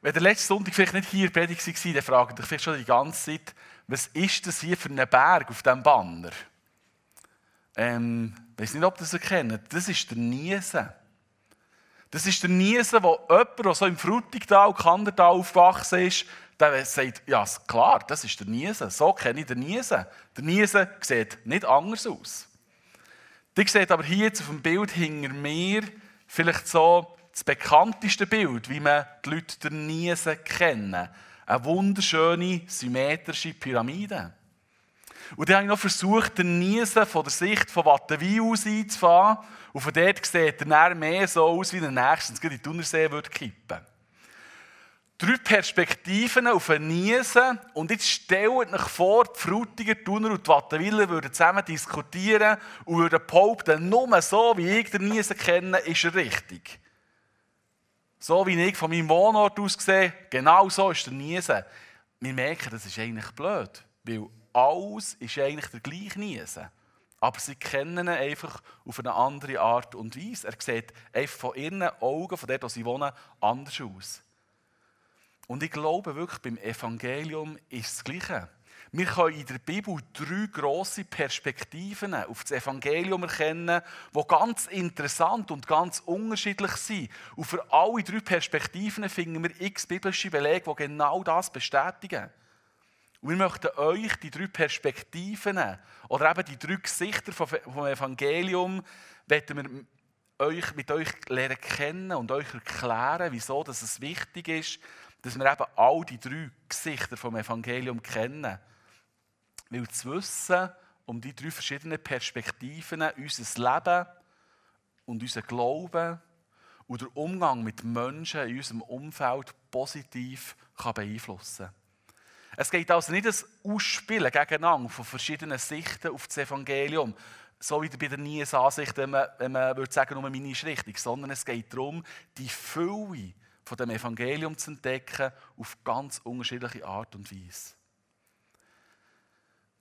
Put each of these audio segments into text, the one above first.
Wenn der letzte Sonntag vielleicht nicht hier Predigt war, dann fragen dich vielleicht schon die ganze Zeit, was ist das hier für ein Berg auf diesem Banner? Ähm, ich weiß nicht, ob ihr das erkennt. Das ist der Niesen. Das ist der Niesen, wo jemand, der so im Frutigtal, Kandertal aufgewachsen ist, der sagt, ja klar, das ist der Niesen. So kenne ich den Niesen. Der Niesen sieht nicht anders aus. Die seht aber hier jetzt auf dem Bild hinter mir vielleicht so das bekannteste Bild, wie man die Leute der Niesen kennen. Eine wunderschöne, symmetrische Pyramide. Und dann habe ich noch versucht, den Niesen von der Sicht von Wattenwil aus einzufahren. Und von dort sieht er mehr so aus, wie der nächstens in die Thunersee würde kippen. Drei Perspektiven auf einen Niesen. Und jetzt stellt euch vor, die Frutiger, Thuner und die Wattenwiller würden zusammen diskutieren und würden behaupten, nur so, wie ich den Niesen kenne, ist er richtig. So wie ich von meinem Wohnort aus sehe, genau so ist der Niesen. Wir merken, das ist eigentlich blöd, weil alles ist eigentlich der gleiche Niesen. Aber sie kennen ihn einfach auf eine andere Art und Weise. Er sieht einfach von ihren Augen, von dort, wo sie wohnen, anders aus. Und ich glaube wirklich, beim Evangelium ist das Gleiche. Wir können in der Bibel drei grosse Perspektiven auf das Evangelium erkennen, die ganz interessant und ganz unterschiedlich sind. Und für alle drei Perspektiven finden wir x biblische Belege, die genau das bestätigen. Und wir möchten euch die drei Perspektiven oder eben die drei Gesichter vom Evangelium wir euch, mit euch lernen kennen und euch erklären, wieso dass es wichtig ist, dass wir eben all die drei Gesichter vom Evangelium kennen. Weil zu wissen um die drei verschiedenen Perspektiven unser Leben und unser Glauben und der Umgang mit Menschen in unserem Umfeld positiv kann beeinflussen kann. Es geht also nicht das Ausspielen gegeneinander von verschiedenen Sichten auf das Evangelium, so wie bei der Nies Ansicht, wenn man, wenn man würde sagen, nur meine ist richtig, sondern es geht darum, die Fülle von dem Evangelium zu entdecken auf ganz unterschiedliche Art und Weise.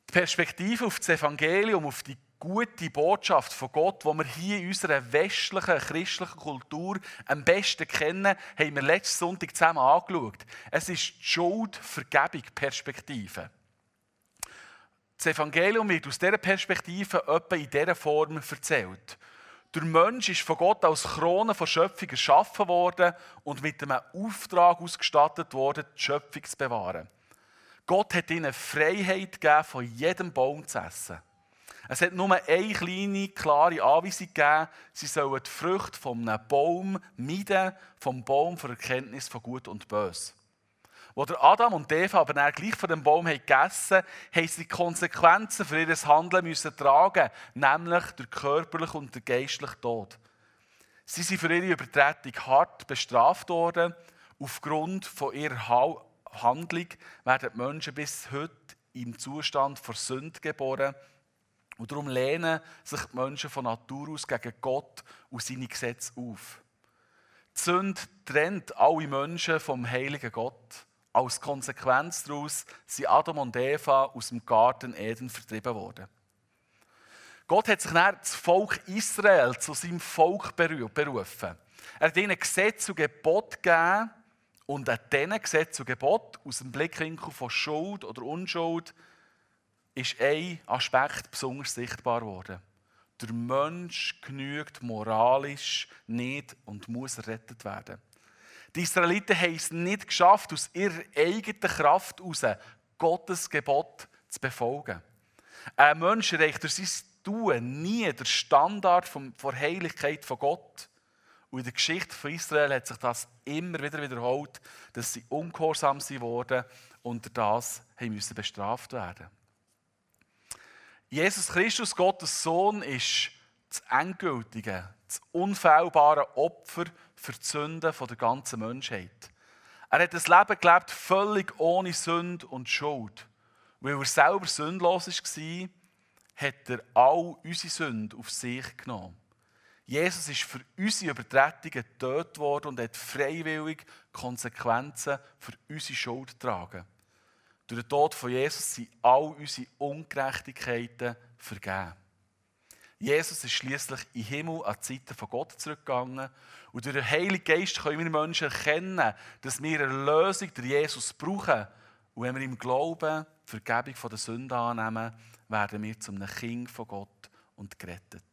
Die Perspektive auf das Evangelium, auf die gute Botschaft von Gott, die wir hier in unserer westlichen, christlichen Kultur am besten kennen, haben wir letzten Sonntag zusammen angeschaut. Es ist die Schuld-Vergebung Perspektive. Das Evangelium wird aus dieser Perspektive etwa in dieser Form erzählt. Der Mensch ist von Gott als Krone von Schöpfung erschaffen worden und mit einem Auftrag ausgestattet worden, die Schöpfung zu bewahren. Gott hat ihnen Freiheit gegeben, von jedem Baum zu essen. Es hat nur eine kleine, klare Anweisung gegeben, sie sollen die Früchte von einem Baum meiden, vom Baum der Erkenntnis von Gut und Böse. Wo Adam und Eva aber dann gleich von dem Baum haben gegessen haben, sie die Konsequenzen für ihr Handeln müssen tragen, nämlich der körperliche und der geistliche Tod. Sie sind für ihre Übertretung hart bestraft worden. Aufgrund von ihrer Handlung werden die Menschen bis heute im Zustand vor Sünde geboren und darum lehnen sich die Menschen von Natur aus gegen Gott und seine Gesetze auf. Die Sünde trennt alle Menschen vom heiligen Gott. Als Konsequenz daraus sind Adam und Eva aus dem Garten Eden vertrieben worden. Gott hat sich dann das Volk Israel zu seinem Volk berufen. Er hat ihnen Gesetze und Gebote gegeben und an diesen Gesetze und Geboten aus dem Blickwinkel von Schuld oder Unschuld ist ein Aspekt besonders sichtbar geworden. Der Mensch genügt moralisch nicht und muss errettet werden. Die Israeliten haben es nicht geschafft, aus ihrer eigenen Kraft heraus Gottes Gebot zu befolgen. Ein Mensch erreicht durch sein Tun nie den Standard der Heiligkeit von Gott. Und in der Geschichte von Israel hat sich das immer wieder wiederholt, dass sie ungehorsam wurden und das müssen bestraft werden. Jesus Christus, Gottes Sohn, ist das endgültige, das unfehlbare Opfer für die Sünden der ganzen Menschheit. Er hat ein Leben gelebt, völlig ohne Sünde und Schuld. Weil er selber sündlos war, hat er all unsere Sünden auf sich genommen. Jesus ist für unsere Übertretungen getötet worden und hat freiwillig Konsequenzen für unsere Schuld getragen. Durch den Tod von Jesus sind all unsere Ungerechtigkeiten vergeben. Jesus ist schließlich in den Himmel an die Seite von Gott zurückgegangen. Und durch den Heiligen Geist können wir Menschen erkennen, dass wir eine Lösung durch Jesus brauchen. Und wenn wir im Glauben die Vergebung der Sünden annehmen, werden wir zum Kind von Gott und gerettet.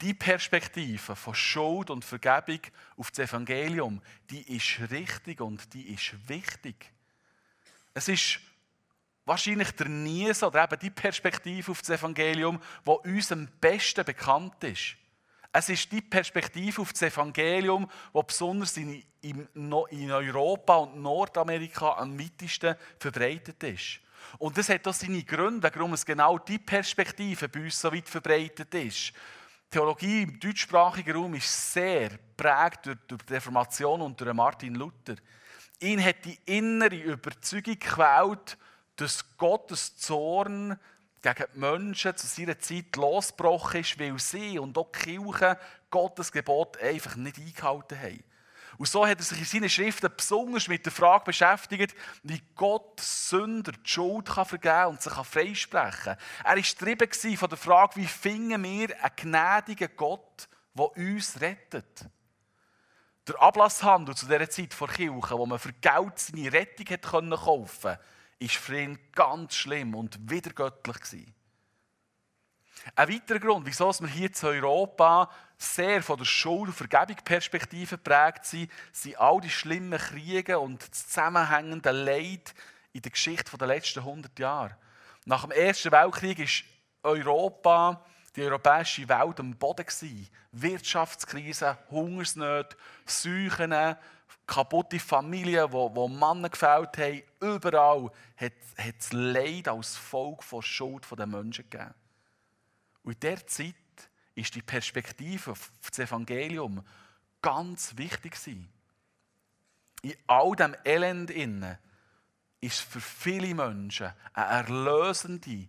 Die Perspektive von Schuld und Vergebung auf das Evangelium, die ist richtig und die ist wichtig. Es ist wahrscheinlich der Nies oder eben die Perspektive auf das Evangelium, die uns am besten bekannt ist. Es ist die Perspektive auf das Evangelium, die besonders in, Europa und Nordamerika am weitesten verbreitet ist. Und das hat auch seine Gründe, warum es genau die Perspektive bei uns so weit verbreitet ist. Theologie im deutschsprachigen Raum ist sehr prägt durch, durch die Reformation und durch Martin Luther. Ihn hat die innere Überzeugung gequält, dass Gottes Zorn gegen die Menschen zu seiner Zeit losgebrochen ist, weil sie und auch die Kirche Gottes Gebot einfach nicht eingehalten haben. Und so hat er sich in seinen Schriften besonders mit der Frage beschäftigt, wie Gott Sünder die Schuld kann vergeben und sich freisprechen kann. Er war getrieben von der Frage, wie finden wir einen gnädigen Gott, der uns rettet. Der Ablasshandel zu dieser Zeit vor Kirche, wo man für Geld seine Rettung hat kaufen konnte, war für ihn ganz schlimm und widergöttlich. Ein weiterer Grund, wieso wir hier in Europa sehr von der Schuld- und Vergebungsperspektive geprägt sind, sind all die schlimmen Kriege und das zusammenhängende Leid in der Geschichte der letzten 100 Jahre. Nach dem Ersten Weltkrieg war Europa, die europäische Welt am Boden. Wirtschaftskrise, Hungersnöte, Seuchen, kaputte Familien, wo, wo Männer gefällt haben. Überall hat, es Leid als Folge von Schuld der Menschen gegeben. Und in dieser Zeit ist die Perspektive auf das Evangelium ganz wichtig gewesen. In all dem Elend innen ist für viele Menschen eine erlösende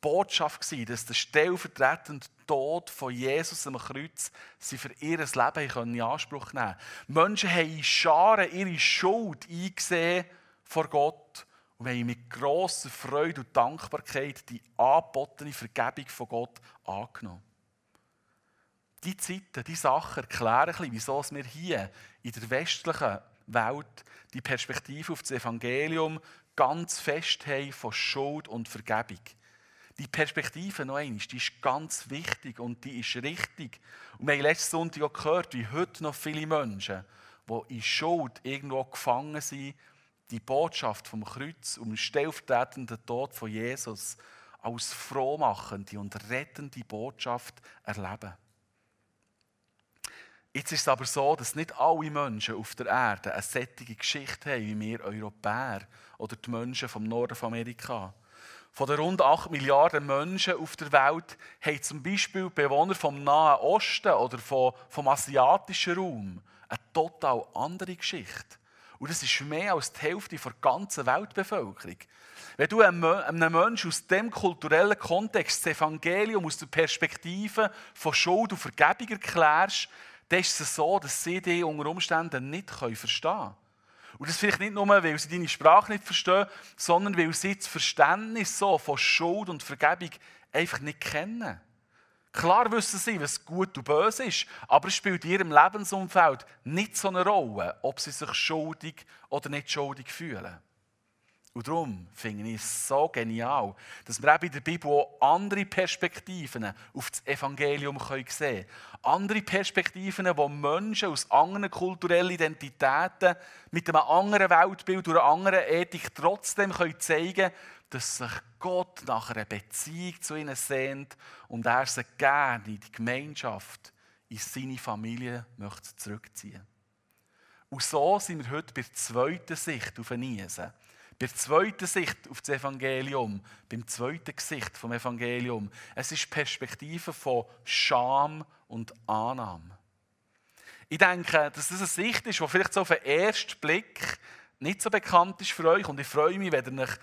Botschaft gewesen, dass der stellvertretende Tod von Jesus am Kreuz sie für ihr Leben in Anspruch nehmen konnten. Menschen haben in Scharen ihre Schuld eingesehen vor Gott und haben mit grosser Freude und Dankbarkeit die angebotene Vergebung von Gott angenommen die Zeiten, die Sachen erklären ein bisschen, wieso wir hier in der westlichen Welt die Perspektive auf das Evangelium ganz fest haben von Schuld und Vergebung. Die Perspektive noch einmal, die ist ganz wichtig und die ist richtig. Und wir haben letzten Sonntag auch gehört, wie heute noch viele Menschen, die in Schuld irgendwo gefangen sind, die Botschaft vom Kreuz um den stellvertretenden Tod von Jesus als frohmachende und rettende Botschaft erleben. Jetzt ist es aber so, dass nicht alle Menschen auf der Erde eine sättige Geschichte haben, wie wir Europäer oder die Menschen vom Norden von Amerika. Von den rund 8 Milliarden Menschen auf der Welt haben zum Beispiel Bewohner vom Nahen Osten oder vom, vom asiatischen Raum eine total andere Geschichte. Und das ist mehr als die Hälfte der ganzen Weltbevölkerung. Wenn du einem Menschen aus dem kulturellen Kontext das Evangelium aus der Perspektive von Schuld und Vergebung erklärst, dann ist es so, dass sie dich unter Umständen nicht verstehen können. Und das vielleicht nicht nur, weil sie deine Sprache nicht verstehen, sondern weil sie das Verständnis so von Schuld und Vergebung einfach nicht kennen. Klar wissen sie, was gut und böse ist, aber es spielt in ihrem Lebensumfeld nicht so eine Rolle, ob sie sich schuldig oder nicht schuldig fühlen. Und darum finde ich es so genial, dass wir auch in der Bibel auch andere Perspektiven auf das Evangelium sehen können. Andere Perspektiven, wo Menschen aus anderen kulturellen Identitäten mit einem anderen Weltbild oder einer anderen Ethik trotzdem zeigen können, dass sich Gott nach einer Beziehung zu ihnen sehnt und er sie gerne in die Gemeinschaft, in seine Familie möchte zurückziehen Und so sind wir heute bei der zweiten Sicht auf Niesen. Bei der zweiten Sicht auf das Evangelium, beim zweiten Gesicht vom Evangelium, es ist Perspektive von Scham und Annahme. Ich denke, dass das eine Sicht ist, die vielleicht so auf den ersten Blick nicht so bekannt ist für euch. Und ich freue mich, wenn ihr euch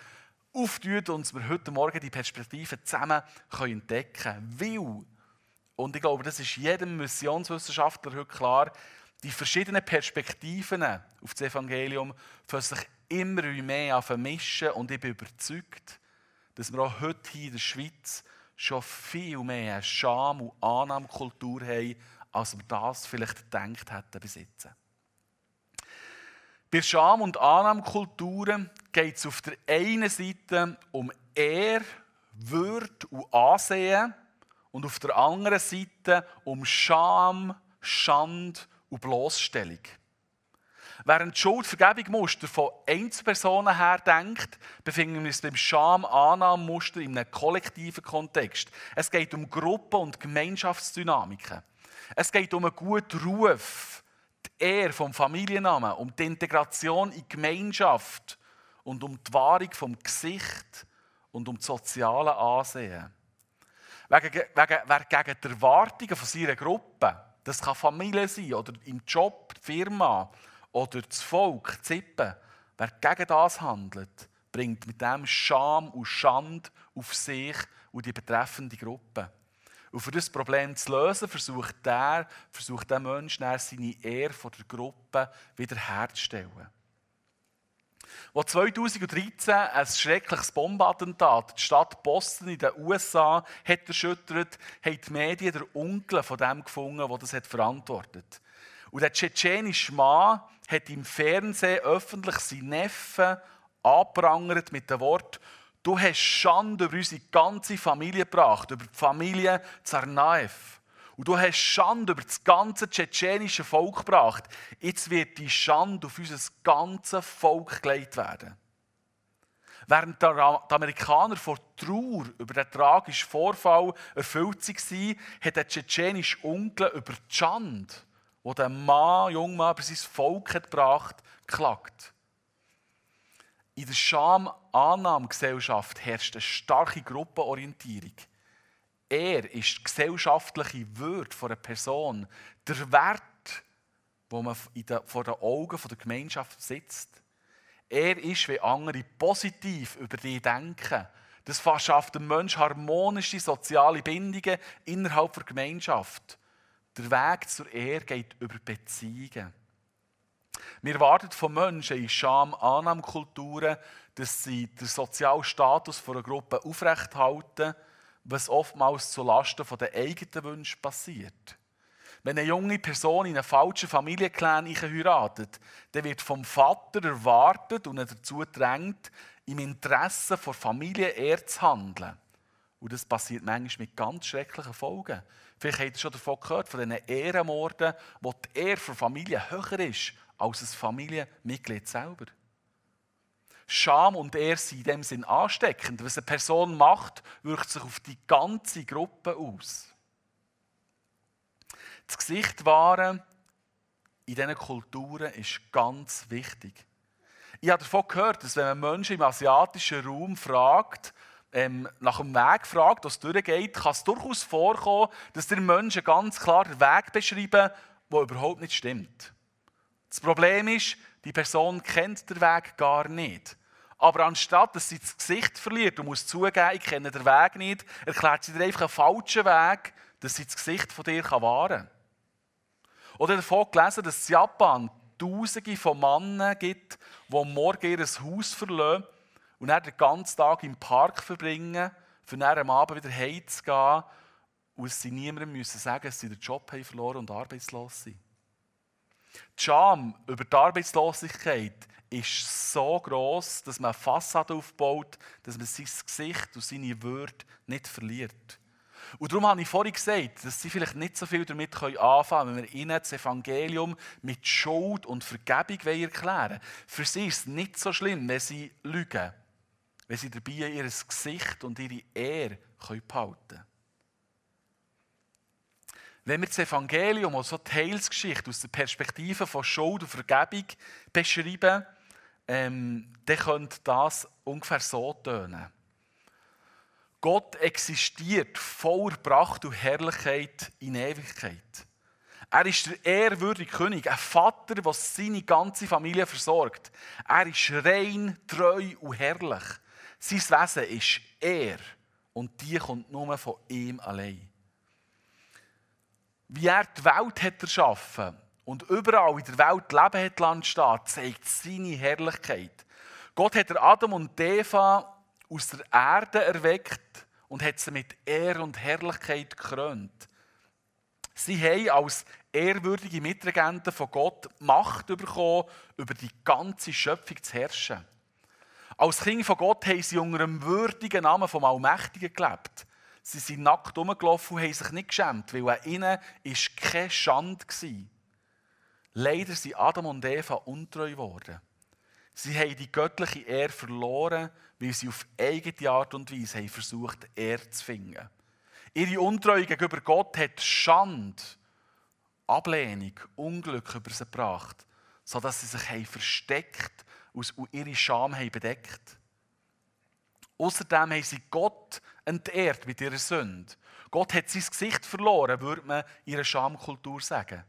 auftut und wir heute Morgen die Perspektive zusammen entdecken können. Weil, und ich glaube, das ist jedem Missionswissenschaftler heute klar, die verschiedenen Perspektiven auf das Evangelium für sich immer mehr vermischen und ich bin überzeugt, dass wir auch heute hier in der Schweiz schon viel mehr Scham- und Annahmekultur haben, als wir das vielleicht gedacht hätten bis. Bei Scham- und Annahmekulturen geht es auf der einen Seite um Ehr, Würde und Ansehen und auf der anderen Seite um Scham, Schand und Bloßstellung. Während die Schuldvergebungsmuster von Einzelpersonen her denkt, befinden wir uns beim Scham-Annahmemuster in einem kollektiven Kontext. Es geht um Gruppen- und Gemeinschaftsdynamiken. Es geht um einen guten Ruf, die Ehre vom Familiennamen, um die Integration in die Gemeinschaft und um die Wahrung vom Gesicht und um das soziale Ansehen. Wegen, wegen, wer gegen die Erwartungen von seiner Gruppe, das kann Familie sein oder im Job, die Firma oder das Volk, die Zippe, wer gegen das handelt, bringt mit dem Scham und Schand auf sich und die betreffende Gruppe. Und für das Problem zu lösen, versucht der, versucht der Mensch seine Ehre von der Gruppe wiederherzustellen. Als 2013 ein schreckliches Bombenattentat die Stadt Boston in den USA hat erschüttert, haben die Medien den Onkel von dem gefunden, der das hat verantwortet. Und der tschetschenische Mann hat im Fernsehen öffentlich seinen Neffen angeprangert mit dem Wort Du hast Schande über unsere ganze Familie gebracht, über die Familie Zarnaev. Und du hast Schande über das ganze tschetschenische Volk gebracht. Jetzt wird die Schande auf unser ganzes Volk gelegt werden. Während die Amerikaner vor Trauer über den tragischen Vorfall erfüllt waren, hat der tschetschenische Onkel über die Schande, die der Mann, Jungmann über sein Volk hat gebracht, geklagt. In der Scham-Annahme-Gesellschaft herrscht eine starke Gruppenorientierung. Er ist die gesellschaftliche Würde einer Person, der Wert, wo man vor den Augen der Gemeinschaft sitzt. Er ist, wie andere positiv über dich denken. Das verschafft dem Menschen harmonische soziale Bindungen innerhalb der Gemeinschaft. Der Weg zur Ehre geht über Beziehungen. Wir erwarten von Menschen in Scham-Annahmekulturen, dass sie den sozialen Status einer Gruppe aufrechthalten, was oftmals zulasten der eigenen Wünsche passiert. Wenn eine junge Person in einen falschen Familienclan heiratet, dann wird vom Vater erwartet und er dazu drängt, im Interesse der Familie eher zu handeln. Und das passiert manchmal mit ganz schrecklichen Folgen. Vielleicht habt ihr schon davon gehört, von diesen Ehrenmorden, wo die Ehre für Familie höher ist als ein Familienmitglied selber. Scham und Ehre sind in dem Sinn ansteckend. Was eine Person macht, wirkt sich auf die ganze Gruppe aus. Das Gesicht wahren in diesen Kulturen ist ganz wichtig. Ich habe davon gehört, dass wenn man Menschen im asiatischen Raum fragt, ähm, nach dem Weg fragt, was durchgeht, kann es durchaus vorkommen, dass der Menschen ganz klar den Weg beschreiben, der überhaupt nicht stimmt. Das Problem ist, die Person kennt den Weg gar nicht. Aber anstatt dass sie das Gesicht verliert und muss zugeben, ich kenne den Weg nicht, erklärt sie dir einfach einen falschen Weg, dass sie das Gesicht von dir wahren kann. Oder davon gelesen, dass es in Japan Tausende von Männern gibt, die morgen ihr Haus verlassen und dann den ganzen Tag im Park verbringen, für dann am Abend wieder heimzugehen und sie niemandem müssen sagen, dass sie den Job haben verloren und arbeitslos sind. Die Scham über die Arbeitslosigkeit ist so groß, dass man eine Fassade aufbaut, dass man sein Gesicht und seine Würde nicht verliert. Und darum habe ich vorhin gesagt, dass sie vielleicht nicht so viel damit anfangen können, wenn wir ihnen das Evangelium mit Schuld und Vergebung erklären wollen. Für sie ist es nicht so schlimm, wenn sie lügen, wenn sie dabei ihr Gesicht und ihre Ehre behalten können. Wenn wir das Evangelium, also die Heilsgeschichte aus der Perspektive von Schuld und Vergebung beschreiben, ähm, dann könnte das ungefähr so tönen. Gott existiert voller Pracht und Herrlichkeit in Ewigkeit. Er ist der ehrwürdige König, ein Vater, der seine ganze Familie versorgt. Er ist rein, treu und herrlich. Sein Wesen ist er und die kommt nur von ihm allein wie er die Welt hat erschaffen und überall in der Welt Leben hat entstehen, zeigt seine Herrlichkeit. Gott hat Adam und Eva aus der Erde erweckt und hat sie mit Ehr und Herrlichkeit gekrönt. Sie haben als ehrwürdige Mitregenten von Gott Macht bekommen, über die ganze Schöpfung zu herrschen. Als Kinder von Gott haben sie unter einem würdigen Namen vom Allmächtigen gelebt. Sie sind nackt rumgelaufen und haben sich nicht geschämt, weil an ihnen keine Schande war. Leider sind Adam und Eva untreu geworden. Sie haben die göttliche Ehre verloren, weil sie auf eigene Art und Weise haben versucht, Ehre zu finden. Ihre Untreue gegenüber Gott hat Schande, Ablehnung, Unglück über sie gebracht, sodass sie sich haben versteckt und ihre Scham haben bedeckt. Außerdem haben sie Gott entehrt mit ihrer Sünde. Gott hat sein Gesicht verloren, würde man in ihrer Schamkultur sagen.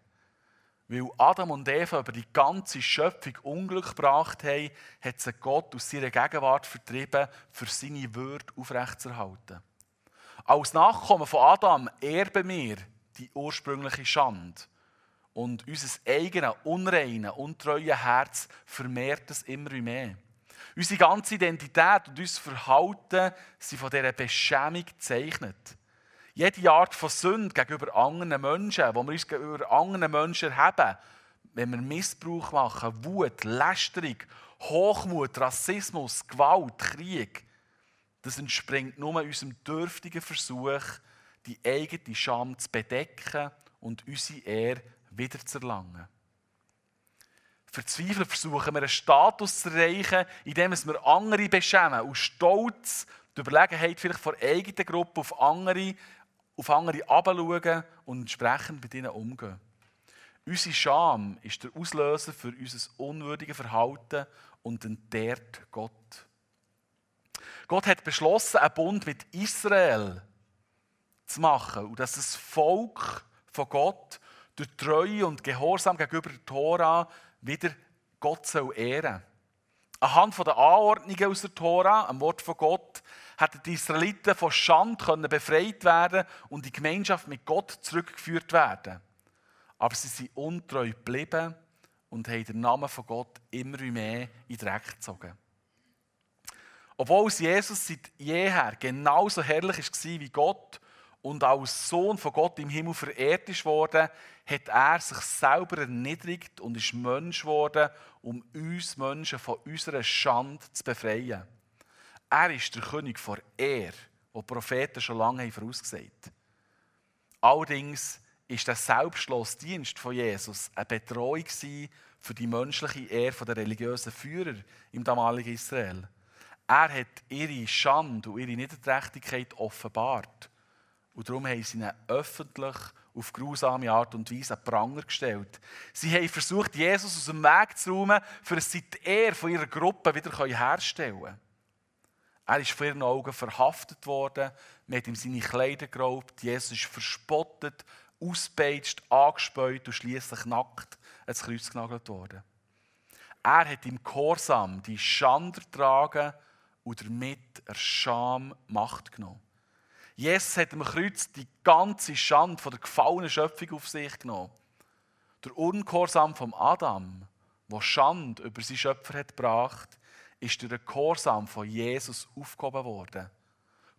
Weil Adam und Eva über die ganze Schöpfung Unglück gebracht haben, hat sie Gott aus seiner Gegenwart vertrieben, für seine Würde aufrechtzuerhalten. Als Nachkommen von Adam erben wir die ursprüngliche Schande. Und unser eigenes, unreine, untreue Herz vermehrt es immer mehr. Unsere ganze Identität und unser Verhalten sind von dieser Beschämung gezeichnet. Jede Art von Sünde gegenüber anderen Menschen, wo wir uns gegenüber anderen Menschen haben, wenn wir Missbrauch machen, Wut, Lästerung, Hochmut, Rassismus, Gewalt, Krieg, das entspringt nur unserem dürftigen Versuch, die eigene Scham zu bedecken und unsere Ehre wiederzuerlangen. Verzweifelt versuchen wir einen Status zu erreichen, indem wir andere beschämen und stolz die Überlegenheit vielleicht von der eigenen Gruppe auf andere, auf andere herabschauen und entsprechend mit ihnen umgehen. Unsere Scham ist der Auslöser für unser unwürdiges Verhalten und entehrt Gott. Gott hat beschlossen, einen Bund mit Israel zu machen und dass das Volk von Gott durch Treue und Gehorsam gegenüber der Tora wieder Gott soll ehren. Anhand der Anordnungen aus der Tora, am Wort von Gott, hätten die Israeliten von Schande befreit werden und in die Gemeinschaft mit Gott zurückgeführt werden. Aber sie sind untreu geblieben und haben den Namen von Gott immer mehr in den Dreck gezogen. Obwohl Jesus seit jeher genauso herrlich war wie Gott und als Sohn von Gott im Himmel verehrt ist worden, hat er sich selber erniedrigt und ist Mensch geworden, um uns Menschen von unserer Schande zu befreien. Er ist der König vor Er, wo die Propheten schon lange vorausgesagt haben. Allerdings ist der Selbstschlossdienst von Jesus eine Betreuung für die menschliche Ehre der religiösen Führer im damaligen Israel. Er hat ihre Schande und ihre Niederträchtigkeit offenbart. Und darum haben sie ihn öffentlich auf grausame Art und Weise an Pranger gestellt. Sie haben versucht, Jesus aus dem Weg zu räumen, für sie die Ehre von ihrer Gruppe wieder herzustellen können. Er ist vor ihren Augen verhaftet worden, man hat ihm seine Kleider geraubt, Jesus ist verspottet, ausgepeitscht, angespäut und schließlich nackt ans Kreuz genagelt worden. Er hat im Gehorsam die Schande ertragen und damit er Scham Macht genommen. Jesus hat am Kreuz die ganze Schande von der gefallenen Schöpfung auf sich genommen. Der Ungehorsam von Adam, der Schande über seinen Schöpfer hat gebracht, ist durch den Gehorsam von Jesus aufgehoben worden.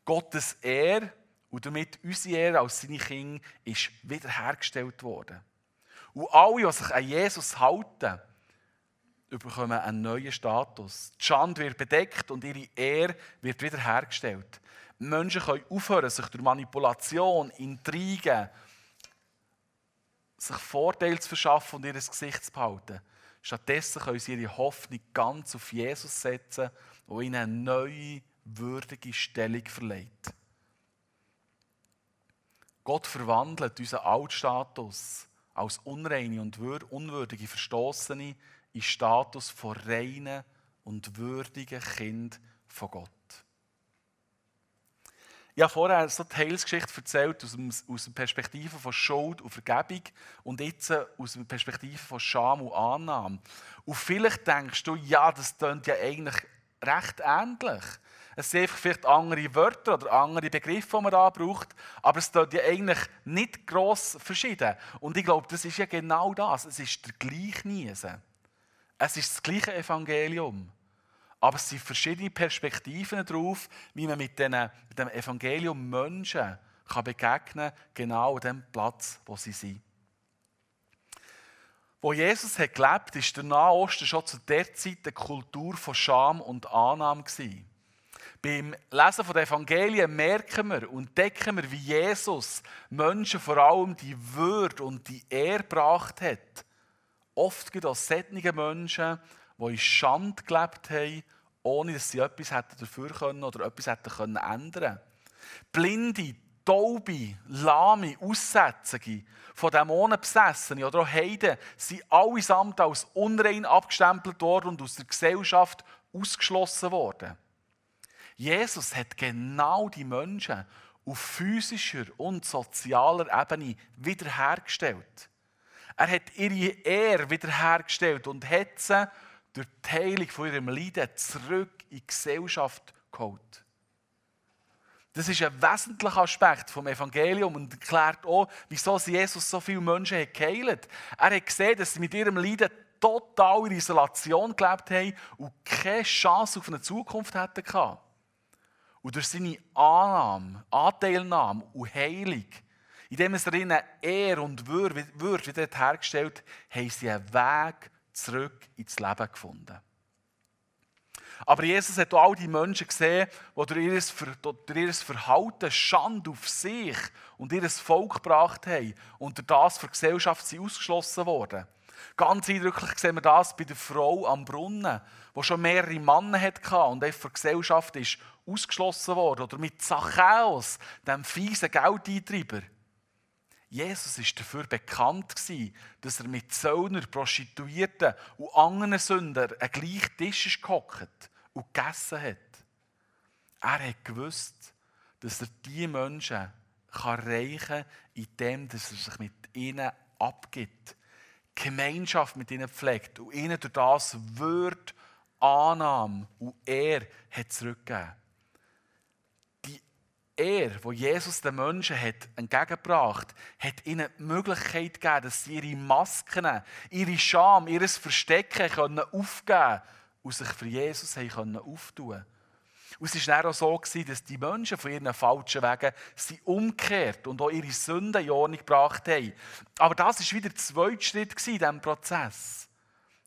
Gottes Ehre und damit unsere Ehre als seine Kinder ist wiederhergestellt worden. Und alle, die sich an Jesus halten, bekommen einen neuen Status. Die Schande wird bedeckt und ihre Ehre wird wiederhergestellt. Menschen können aufhören, sich durch Manipulation, Intrigen, sich Vorteile zu verschaffen und ihr Gesicht zu behalten. Stattdessen können sie ihre Hoffnung ganz auf Jesus setzen, der ihnen eine neue, würdige Stellung verleiht. Gott verwandelt unseren Altstatus als unreine und unwürdige Verstoßene in Status von reinen und würdigen Kind von Gott. Ich habe vorher so die Heilsgeschichte erzählt aus, dem, aus der Perspektive von Schuld und Vergebung und jetzt aus der Perspektive von Scham und Annahme. Und vielleicht denkst du, ja, das klingt ja eigentlich recht ähnlich. Es sind vielleicht andere Wörter oder andere Begriffe, die man da braucht, aber es klingt ja eigentlich nicht gross verschieden. Und ich glaube, das ist ja genau das. Es ist der Gleichniesen. Es ist das gleiche Evangelium. Aber es sind verschiedene Perspektiven darauf, wie man mit, den, mit dem Evangelium Menschen kann begegnen kann, genau an dem Platz, wo sie sind. Wo Jesus hat gelebt ist der Nahe Osten schon zu der Zeit eine Kultur von Scham und Annahme gewesen. Beim Lesen der Evangelien merken wir und entdecken wir, wie Jesus Menschen vor allem die Würde und die Ehre gebracht hat. Oft gibt es solche Menschen, die in Schande gelebt haben, ohne dass sie etwas hätten dafür können oder etwas hätten können ändern Blinde, Taube, Lahme, Aussätzige, von Dämonen besessene oder auch Heiden sind allesamt als unrein abgestempelt worden und aus der Gesellschaft ausgeschlossen worden. Jesus hat genau die Menschen auf physischer und sozialer Ebene wiederhergestellt. Er hat ihre Ehre wiederhergestellt und hat sie durch die Heilung von ihrem Leiden zurück in die Gesellschaft geholt. Das ist ein wesentlicher Aspekt vom Evangelium und erklärt auch, wieso Jesus so viele Menschen hat geheilt. Er hat gesehen, dass sie mit ihrem Leiden total in Isolation gelebt haben und keine Chance auf eine Zukunft hatten. Und durch seine Annahme, Anteilnahme und Heilung, indem es ihnen Ehre und Würde wieder hergestellt haben sie einen Weg zurück ins Leben gefunden. Aber Jesus hat auch all die Menschen gesehen, die durch ihr, Verhalten Schande auf sich und ihr Volk gebracht haben und durch das von der Gesellschaft sind ausgeschlossen worden. Ganz eindrücklich sehen wir das bei der Frau am Brunnen, die schon mehrere Männer hatte und von der Gesellschaft ist ausgeschlossen worden. Oder mit Zachäus, dem fiesen Geldeintreiber. Jesus war dafür bekannt, dass er mit Zöllner, Prostituierten und anderen Sündern an gleichen Tisch gehockt und gegessen hat. Er hat gewusst, dass er diese Menschen erreichen kann, indem er sich mit ihnen abgibt, Gemeinschaft mit ihnen pflegt und ihnen durch das Wort, Annahme und er hat zurückgegeben. Er, wo Jesus den Menschen hat entgegengebracht hat, ihnen die Möglichkeit gegeben, dass sie ihre Masken, ihre Scham, ihr Verstecken können aufgeben und sich für Jesus haben auftun Und es war auch so, dass die Menschen von ihren falschen Wegen sie umgekehrt und auch ihre Sünden in Ordnung gebracht haben. Aber das war wieder der zweite Schritt in diesem Prozess.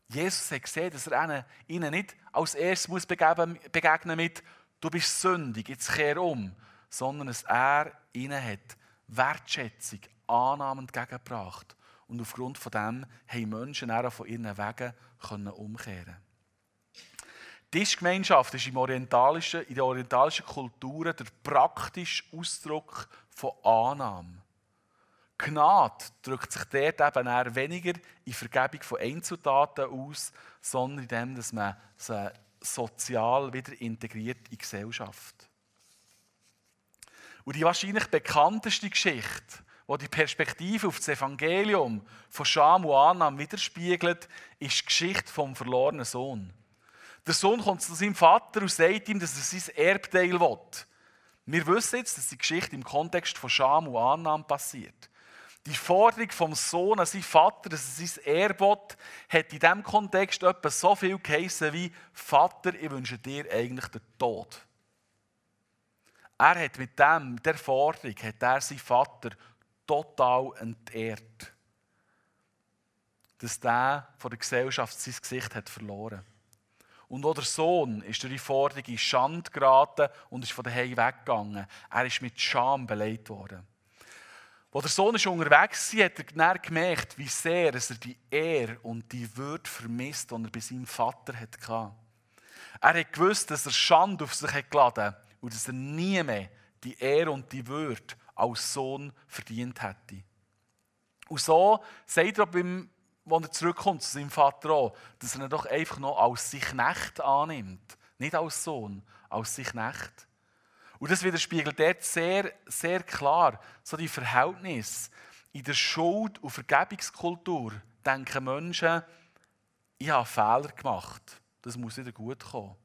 Jesus hat gesehen, dass er ihnen nicht als erstes begegnen mit «Du bist sündig, jetzt kehr um», sondern dass er ihnen hat Wertschätzung, Annahme entgegengebracht. Und aufgrund von dem haben Menschen auch von ihren Wegen können umkehren Die Tischgemeinschaft ist im orientalischen, in der orientalischen Kultur der praktische Ausdruck von Annahme. Gnade drückt sich dort eben eher weniger in Vergebung von Einzeltaten aus, sondern in dem, dass man sie sozial wieder integriert in die Gesellschaft. Und die wahrscheinlich bekannteste Geschichte, die die Perspektive auf das Evangelium von Scham und Annahme widerspiegelt, ist die Geschichte vom verlorenen Sohn. Der Sohn kommt zu seinem Vater und sagt ihm, dass er sein Erbteil will. Wir wissen jetzt, dass die Geschichte im Kontext von Scham und Annahme passiert. Die Forderung vom Sohn an seinen Vater, dass er sein Erbot, hat in diesem Kontext etwa so viel geheissen wie Vater, ich wünsche dir eigentlich den Tod. Er hat mit dem, der Forderung, hat er seinen Vater total entehrt. Dass der von der Gesellschaft sein Gesicht hat verloren. Und auch der Sohn ist durch die Forderung in Schande geraten und ist von daheim weggegangen. Er ist mit Scham beleidigt worden. Als der Sohn ist unterwegs war, hat er gemerkt, wie sehr er die Ehre und die Würde vermisst, die er bei seinem Vater hatte. Er hat gewusst, dass er Schande auf sich geladen hat und dass er nie mehr die Ehre und die Würde als Sohn verdient hätte. Und so sagt er, beim, als er zurückkommt zu seinem Vater auch, dass er ihn doch einfach noch als sich Knecht annimmt. Nicht als Sohn, als sich Knecht. Und das widerspiegelt dort sehr, sehr klar so die Verhältnisse. In der Schuld- und Vergebungskultur denken Menschen, ich habe Fehler gemacht. Das muss wieder gut kommen.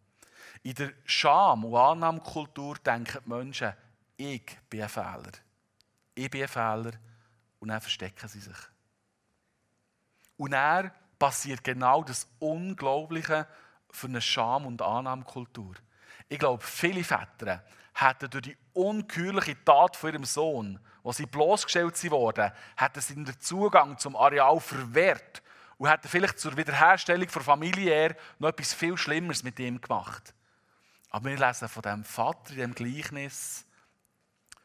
In der Scham- und Annahmekultur denken die Menschen, ich bin ein Fehler. Ich bin ein Fehler. Und dann verstecken sie sich. Und dann passiert genau das Unglaubliche für eine Scham- und Annahmekultur. Ich glaube, viele Väter hätten durch die ungeheuerliche Tat von ihrem Sohn, wo sie bloßgestellt wurden, hätten sie den Zugang zum Areal verwehrt und hätten vielleicht zur Wiederherstellung der Familie noch etwas viel Schlimmeres mit ihm gemacht. Aber wir lesen von dem Vater in dem Gleichnis,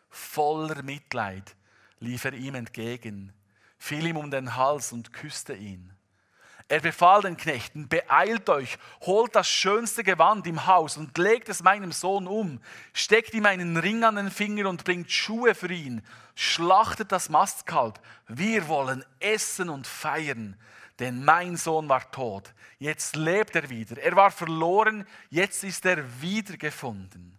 voller Mitleid lief er ihm entgegen, fiel ihm um den Hals und küsste ihn. Er befahl den Knechten, beeilt euch, holt das schönste Gewand im Haus und legt es meinem Sohn um, steckt ihm einen Ring an den Finger und bringt Schuhe für ihn, schlachtet das Mastkalb, wir wollen essen und feiern, denn mein Sohn war tot, jetzt lebt er wieder, er war verloren, jetzt ist er wiedergefunden.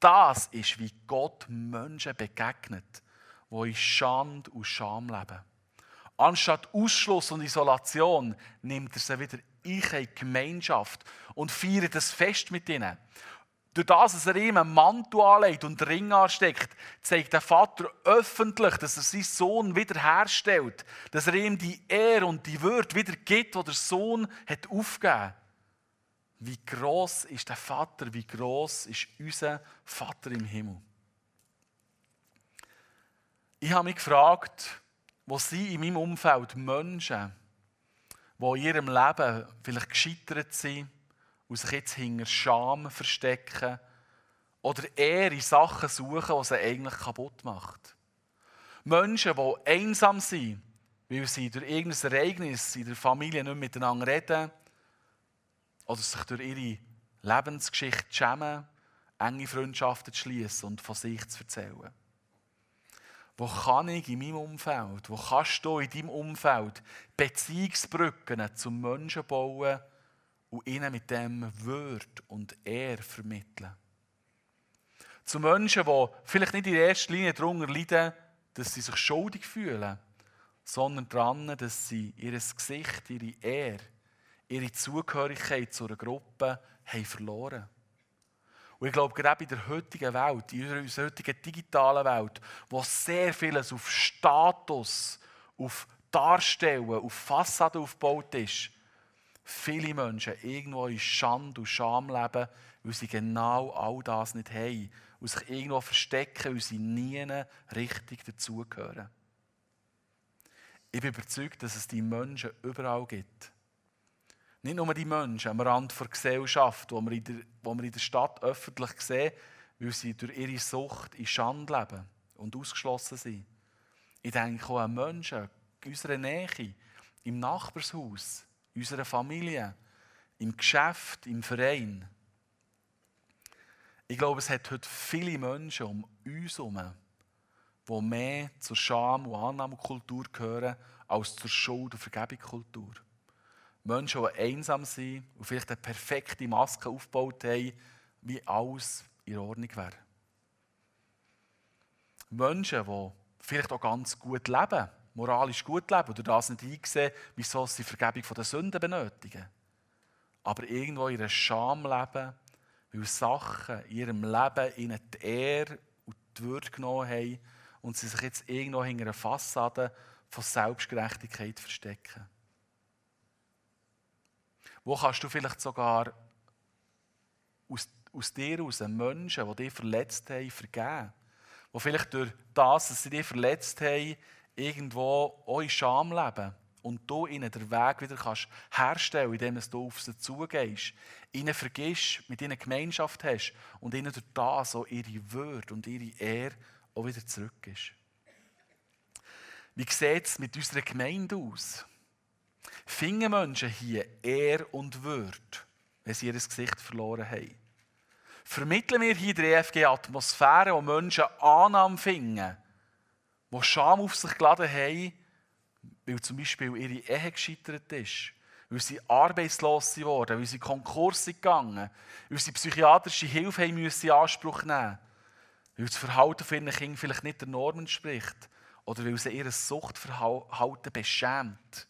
Das ist, wie Gott Menschen begegnet, wo in Schand und Scham leben. Anstatt Ausschluss und Isolation nimmt er sie wieder in die Gemeinschaft und feiert das Fest mit ihnen. Durch das, dass er ihm einen Mantel anlegt und einen Ring ansteckt, zeigt der Vater öffentlich, dass er seinen Sohn wiederherstellt. Dass er ihm die Ehre und die Würde wieder gibt, die der Sohn hat aufgegeben Wie groß ist der Vater, wie groß ist unser Vater im Himmel? Ich habe mich gefragt, wo sind in meinem Umfeld Menschen, die in ihrem Leben vielleicht gescheitert sind und sich jetzt hinter Scham verstecken oder eher in Sachen suchen, die sie eigentlich kaputt macht. Menschen, die einsam sind, weil sie durch irgendein Ereignis in der Familie nicht miteinander reden oder sich durch ihre Lebensgeschichte schämen, enge Freundschaften zu schließen und von sich zu erzählen. Wo kann ich in meinem Umfeld, wo kannst du in deinem Umfeld Beziehungsbrücken zum Menschen bauen und ihnen mit dem Wort und Ehr vermitteln? Zu Menschen, die vielleicht nicht in erster Linie darunter leiden, dass sie sich schuldig fühlen, sondern daran, dass sie ihr Gesicht, ihre Ehr, ihre Zugehörigkeit zu einer Gruppe haben verloren. Und ich glaube, gerade in der heutigen Welt, in unserer heutigen digitalen Welt, wo sehr vieles auf Status, auf Darstellen, auf Fassade aufgebaut ist, viele Menschen irgendwo in Schande und Scham leben, weil sie genau all das nicht haben und sich irgendwo verstecken, weil sie nie richtig dazugehören. Ich bin überzeugt, dass es die Menschen überall gibt nicht nur die Menschen am Rand der Gesellschaft, die wir in der, wo wir in der Stadt öffentlich sehen, weil sie durch ihre Sucht in Schande leben und ausgeschlossen sind. Ich denke auch an Menschen in unserer Nähe, im Nachbarshaus, in unserer Familie, im Geschäft, im Verein. Ich glaube, es hat heute viele Menschen um uns herum, die mehr zur Scham- und Annahmekultur gehören als zur Schuld- und Vergebungskultur. Menschen, die einsam sind und vielleicht eine perfekte Maske aufgebaut haben, wie alles in Ordnung wäre. Menschen, die vielleicht auch ganz gut leben, moralisch gut leben oder das nicht einsehen, wieso sie Vergebung den Sünden benötigen. Aber irgendwo in ihrer Scham leben, weil Sachen in ihrem Leben ihnen die Ehre und die Würde genommen haben und sie sich jetzt irgendwo hinter einer Fassade von Selbstgerechtigkeit verstecken. Wo kannst du vielleicht sogar aus, aus dir aus Menschen, die dich verletzt haben, vergeben? Die vielleicht durch das, dass sie dich verletzt haben, irgendwo auch Scham leben. Und du ihnen den Weg wieder kannst herstellen, indem du auf sie zugehst, ihnen vergisst, mit ihnen Gemeinschaft hast und ihnen durch das auch ihre Würde und ihre Ehre auch wieder zurück ist. Wie sieht es mit unserer Gemeinde aus? Finden Menschen hier Ehr und Würde, wenn sie ihr Gesicht verloren haben? Vermitteln wir hier der EFG Atmosphäre, wo Menschen Annahme finden, die Scham auf sich geladen haben, weil zum Beispiel ihre Ehe gescheitert ist, weil sie arbeitslos wurden, weil sie Konkurs gegangen weil sie psychiatrische Hilfe haben müssen in Anspruch nehmen weil das Verhalten von ihren Kindern vielleicht nicht der Norm entspricht oder weil sie ihr Suchtverhalten beschämt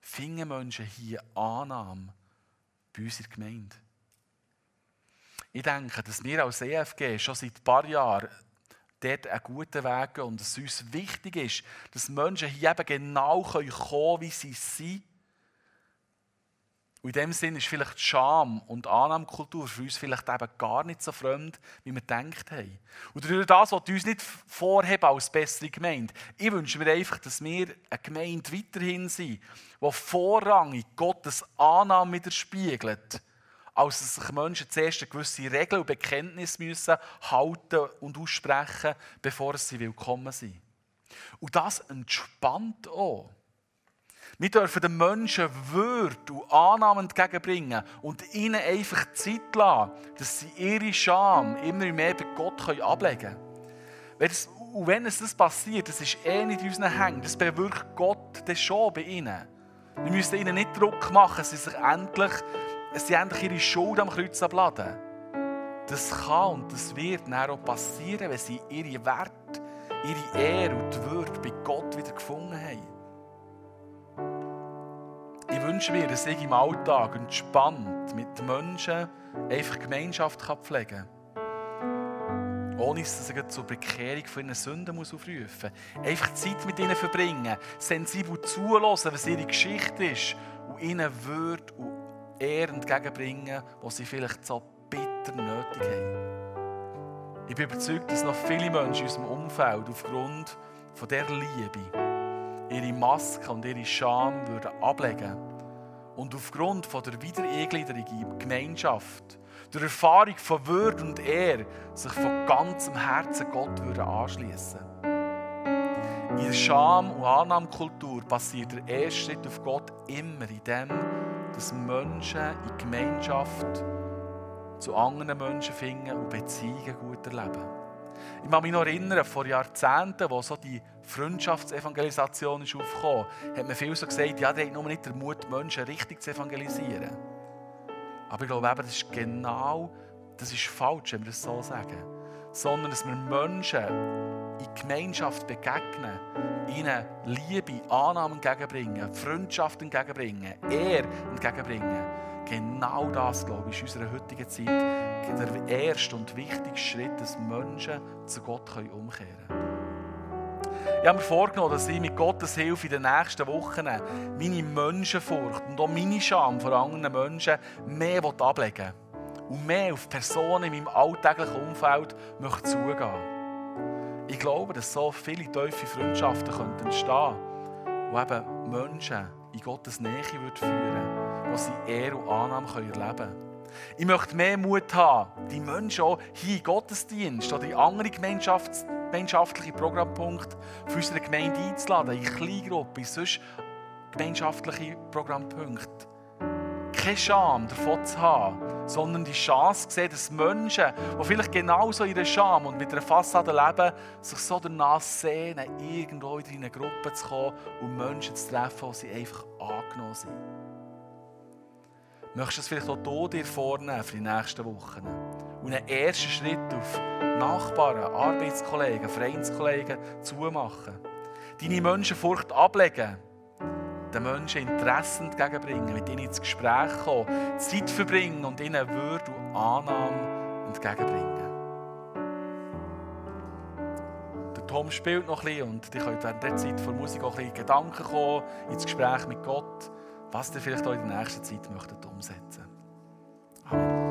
finden Menschen hier Annahme bei uns in der Gemeinde. Ich denke, dass wir als EFG schon seit ein paar Jahren dort einen guten Weg gehen und es uns wichtig ist, dass Menschen hier eben genau kommen können, wie sie sind Und in dem Sinn ist vielleicht Scham und Annahmekultur für uns vielleicht eben gar nicht so fremd, wie wir gedacht haben. Und durch das, was uns nicht vorheben als bessere Gemeinde. Ich wünsche mir einfach, dass wir eine Gemeinde weiterhin sind, die vorrangig Gottes Annahme widerspiegelt, als dass sich Menschen zuerst eine gewisse Regeln und Bekenntnis müssen halten und aussprechen, bevor sie willkommen sind. Und das entspannt auch. Wir dürfen den Menschen Würde und Annahmen entgegenbringen und ihnen einfach Zeit lassen, dass sie ihre Scham immer mehr bei Gott ablegen können. Und wenn es das passiert, das ist eh nicht in unseren Händen, das bewirkt Gott das schon bei ihnen. Wir müssen ihnen nicht Druck machen, sie sich endlich, sie endlich ihre Schuld am Kreuz abladen. Das kann und das wird dann auch passieren, wenn sie ihre Wert, ihre Ehre und die Würde bei Gott wieder gefunden haben. Ich wünsche mir, dass ich im Alltag entspannt mit Menschen einfach Gemeinschaft pflegen kann. Ohne dass ich zur Bekehrung von ihren Sünden muss aufrufen muss. Einfach Zeit mit ihnen verbringen, sensibel zulassen, was ihre Geschichte ist und ihnen Würde und Ehre entgegenbringen, was sie vielleicht so bitter nötig haben. Ich bin überzeugt, dass noch viele Menschen in unserem Umfeld aufgrund von dieser Liebe ihre Maske und ihre Scham würden ablegen und aufgrund von der Wiedereingliederung in die Gemeinschaft, der Erfahrung von Würde und Ehre, sich von ganzem Herzen Gott würden anschließen. In der Scham- und Annahmekultur passiert der erste Schritt auf Gott immer in dem, dass Menschen in Gemeinschaft zu anderen Menschen finden und Beziehungen gut erleben. Ich kann mich noch erinnern, vor Jahrzehnten, wo so die Freundschaftsevangelisation ist aufgekommen, hat man viel so gesagt, ja, der hat nur nicht den Mut, Menschen richtig zu evangelisieren. Aber ich glaube, das ist genau, das ist falsch, wenn wir das so sagen. Sondern, dass wir Menschen in Gemeinschaft begegnen, ihnen Liebe, Annahmen entgegenbringen, Freundschaft entgegenbringen, Ehre entgegenbringen. Genau das, glaube ich, ist in unserer heutigen Zeit der erste und wichtigste Schritt, dass Menschen zu Gott umkehren können. Ich habe mir vorgenommen, dass ich mit Gottes Hilfe in den nächsten Wochen meine Menschenfurcht und auch meine Scham vor anderen Menschen mehr ablegen will. Und mehr auf Personen in meinem alltäglichen Umfeld möchte zugehen Ich glaube, dass so viele tiefe Freundschaften entstehen könnten, wo eben Menschen in Gottes Nähe führen würden, wo sie Ehre und Annahme erleben können. Ich möchte mehr Mut haben, die Menschen auch hier in Gottesdienst oder in andere gemeinschaftliche Programmpunkte für unsere Gemeinde einzuladen, in Kleingruppen, in sonst gemeinschaftliche Programmpunkte. Keine Scham davon zu haben, sondern die Chance zu sehen, dass Menschen, die vielleicht genauso ihre Scham und mit einer Fassade leben, sich so danach sehnen, irgendwo in eine Gruppe zu kommen und Menschen zu treffen, die sie einfach angenommen sind. Möchtest du es vielleicht auch du dir vornehmen für die nächsten Wochen? Und einen ersten Schritt auf Nachbarn, Arbeitskollegen, Vereinskollegen zumachen. Deine Menschenfurcht ablegen. Den Menschen Interessen entgegenbringen, mit ihnen ins Gespräch kommen, Zeit verbringen und ihnen Würde und Annahme entgegenbringen. Der Tom spielt noch ein bisschen und ihr könnt während der Zeit vor Musik auch ein bisschen Gedanken kommen, ins Gespräch mit Gott was ihr vielleicht auch in der nächsten Zeit möchtet umsetzen. Amen.